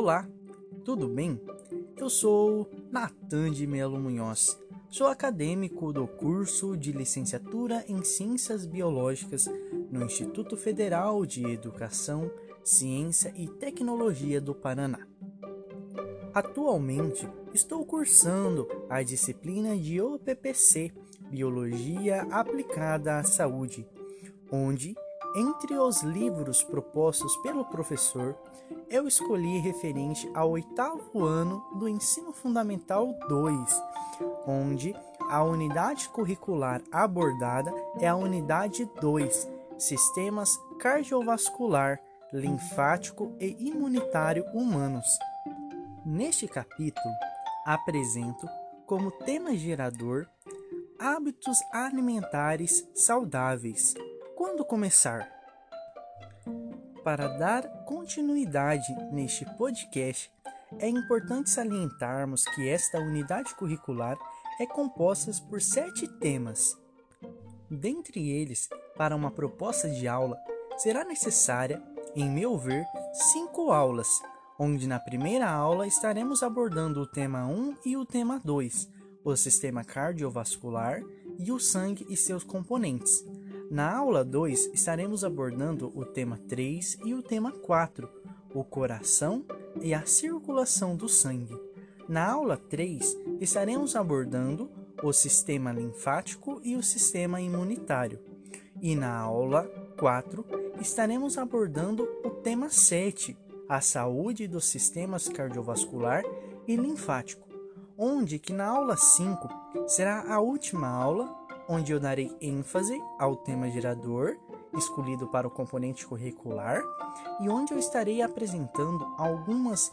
Olá, tudo bem? Eu sou Natan de Melo Munhoz. Sou acadêmico do curso de licenciatura em Ciências Biológicas no Instituto Federal de Educação, Ciência e Tecnologia do Paraná. Atualmente, estou cursando a disciplina de OPPC, Biologia Aplicada à Saúde, onde entre os livros propostos pelo professor, eu escolhi referente ao oitavo ano do Ensino Fundamental 2, onde a unidade curricular abordada é a unidade 2, Sistemas Cardiovascular, Linfático e Imunitário Humanos. Neste capítulo, apresento como tema gerador hábitos alimentares saudáveis quando começar? Para dar continuidade neste podcast, é importante salientarmos que esta unidade curricular é composta por sete temas. Dentre eles, para uma proposta de aula, será necessária, em meu ver, cinco aulas, onde na primeira aula estaremos abordando o tema 1 e o tema 2, o sistema cardiovascular e o sangue e seus componentes. Na aula 2, estaremos abordando o tema 3 e o tema 4, o coração e a circulação do sangue. Na aula 3, estaremos abordando o sistema linfático e o sistema imunitário. E na aula 4, estaremos abordando o tema 7, a saúde dos sistemas cardiovascular e linfático, onde que na aula 5 será a última aula onde eu darei ênfase ao tema gerador, escolhido para o componente curricular, e onde eu estarei apresentando algumas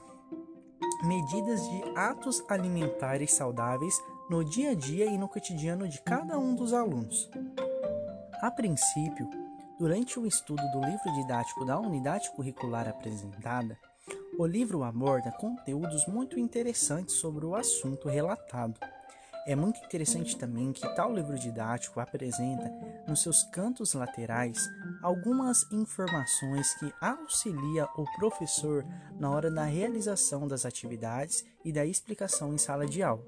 medidas de atos alimentares saudáveis no dia a dia e no cotidiano de cada um dos alunos. A princípio, durante o estudo do livro didático da unidade curricular apresentada, o livro aborda conteúdos muito interessantes sobre o assunto relatado é muito interessante também que tal livro didático apresenta, nos seus cantos laterais, algumas informações que auxilia o professor na hora da realização das atividades e da explicação em sala de aula.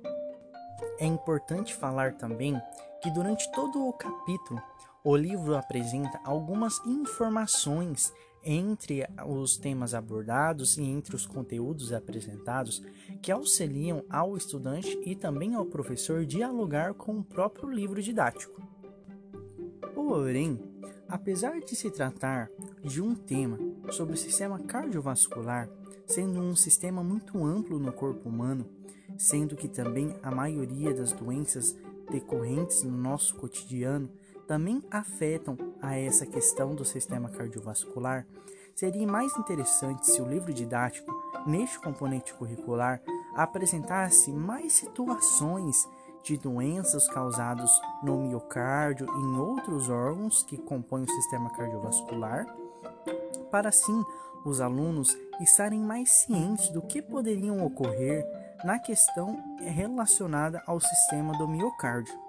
É importante falar também que durante todo o capítulo, o livro apresenta algumas informações entre os temas abordados e entre os conteúdos apresentados que auxiliam ao estudante e também ao professor dialogar com o próprio livro didático. Porém, apesar de se tratar de um tema sobre o sistema cardiovascular, sendo um sistema muito amplo no corpo humano, sendo que também a maioria das doenças decorrentes no nosso cotidiano também afetam a essa questão do sistema cardiovascular, seria mais interessante se o livro didático, neste componente curricular, apresentasse mais situações de doenças causadas no miocárdio e em outros órgãos que compõem o sistema cardiovascular, para assim os alunos estarem mais cientes do que poderiam ocorrer na questão relacionada ao sistema do miocárdio.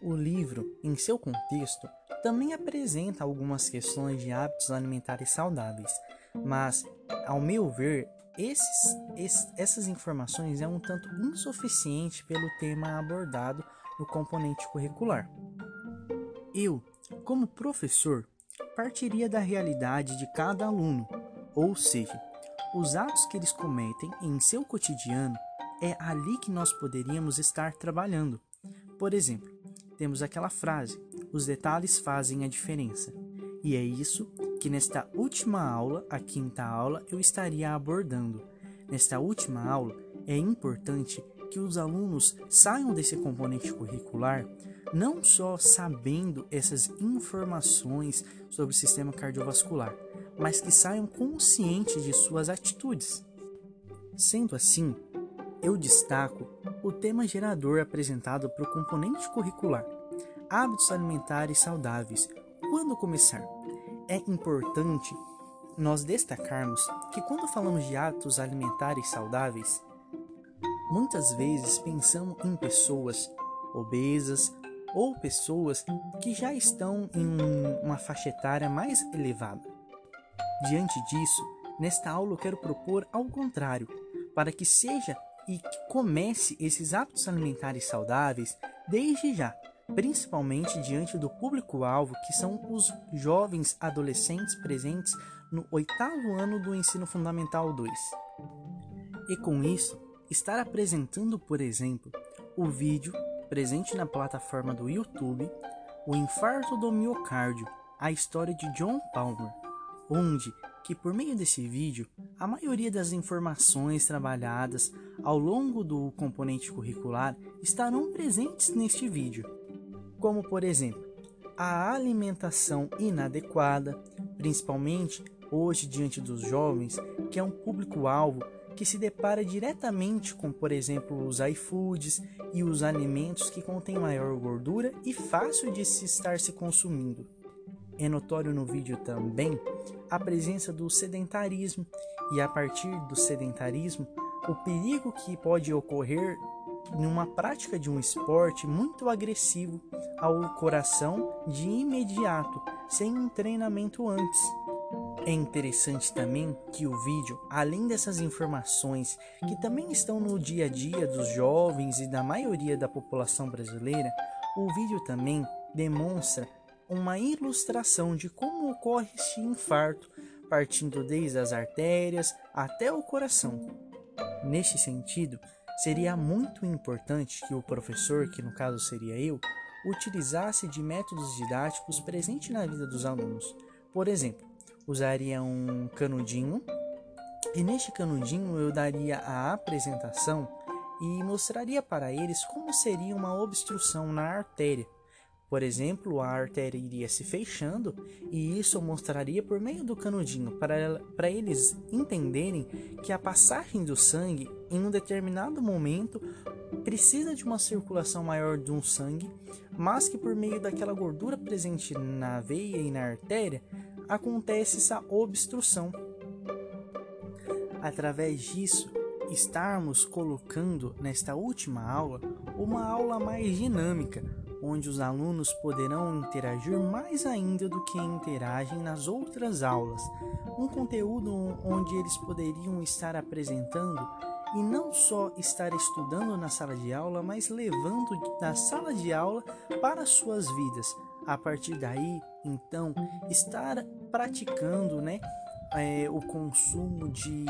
O livro, em seu contexto, também apresenta algumas questões de hábitos alimentares saudáveis, mas, ao meu ver, esses, esses, essas informações é um tanto insuficiente pelo tema abordado no componente curricular. Eu, como professor, partiria da realidade de cada aluno, ou seja, os atos que eles cometem em seu cotidiano é ali que nós poderíamos estar trabalhando. Por exemplo, temos aquela frase: os detalhes fazem a diferença. E é isso que nesta última aula, a quinta aula, eu estaria abordando. Nesta última aula, é importante que os alunos saiam desse componente curricular não só sabendo essas informações sobre o sistema cardiovascular, mas que saiam conscientes de suas atitudes. Sendo assim, eu destaco o tema gerador apresentado para o componente curricular, hábitos alimentares saudáveis. Quando começar? É importante nós destacarmos que quando falamos de hábitos alimentares saudáveis, muitas vezes pensamos em pessoas obesas ou pessoas que já estão em uma faixa etária mais elevada. Diante disso, Nesta aula eu quero propor ao contrário, para que seja e que comece esses hábitos alimentares saudáveis desde já, principalmente diante do público-alvo que são os jovens adolescentes presentes no oitavo ano do ensino fundamental 2. E com isso, estar apresentando, por exemplo, o vídeo presente na plataforma do YouTube, O Infarto do Miocárdio, a história de John Palmer, onde que por meio desse vídeo, a maioria das informações trabalhadas ao longo do componente curricular estarão presentes neste vídeo, como por exemplo, a alimentação inadequada, principalmente hoje diante dos jovens, que é um público-alvo que se depara diretamente com, por exemplo, os iFoods e os alimentos que contêm maior gordura e fácil de se estar se consumindo. É notório no vídeo também a presença do sedentarismo e a partir do sedentarismo o perigo que pode ocorrer numa prática de um esporte muito agressivo ao coração de imediato, sem um treinamento antes. É interessante também que o vídeo, além dessas informações que também estão no dia a dia dos jovens e da maioria da população brasileira, o vídeo também demonstra uma ilustração de como ocorre este infarto, partindo desde as artérias até o coração. Neste sentido, seria muito importante que o professor, que no caso seria eu, utilizasse de métodos didáticos presentes na vida dos alunos. Por exemplo, usaria um canudinho e neste canudinho eu daria a apresentação e mostraria para eles como seria uma obstrução na artéria por exemplo, a artéria iria se fechando e isso mostraria por meio do canudinho para, para eles entenderem que a passagem do sangue em um determinado momento precisa de uma circulação maior de um sangue, mas que por meio daquela gordura presente na veia e na artéria acontece essa obstrução. Através disso, estarmos colocando nesta última aula uma aula mais dinâmica, onde os alunos poderão interagir mais ainda do que interagem nas outras aulas. Um conteúdo onde eles poderiam estar apresentando e não só estar estudando na sala de aula, mas levando da sala de aula para suas vidas. A partir daí, então, estar praticando, né, é, o consumo de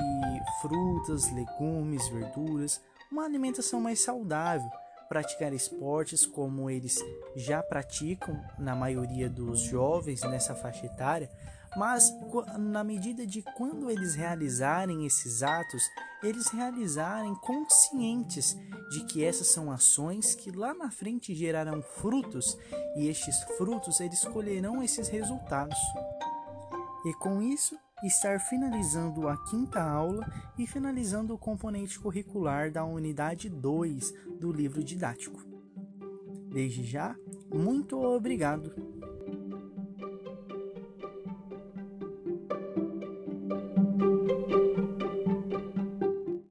frutas, legumes, verduras, uma alimentação mais saudável praticar esportes como eles já praticam na maioria dos jovens nessa faixa etária, mas na medida de quando eles realizarem esses atos, eles realizarem conscientes de que essas são ações que lá na frente gerarão frutos e estes frutos eles colherão esses resultados. E com isso, estar finalizando a quinta aula e finalizando o componente curricular da unidade 2 do livro didático. Desde já, muito obrigado!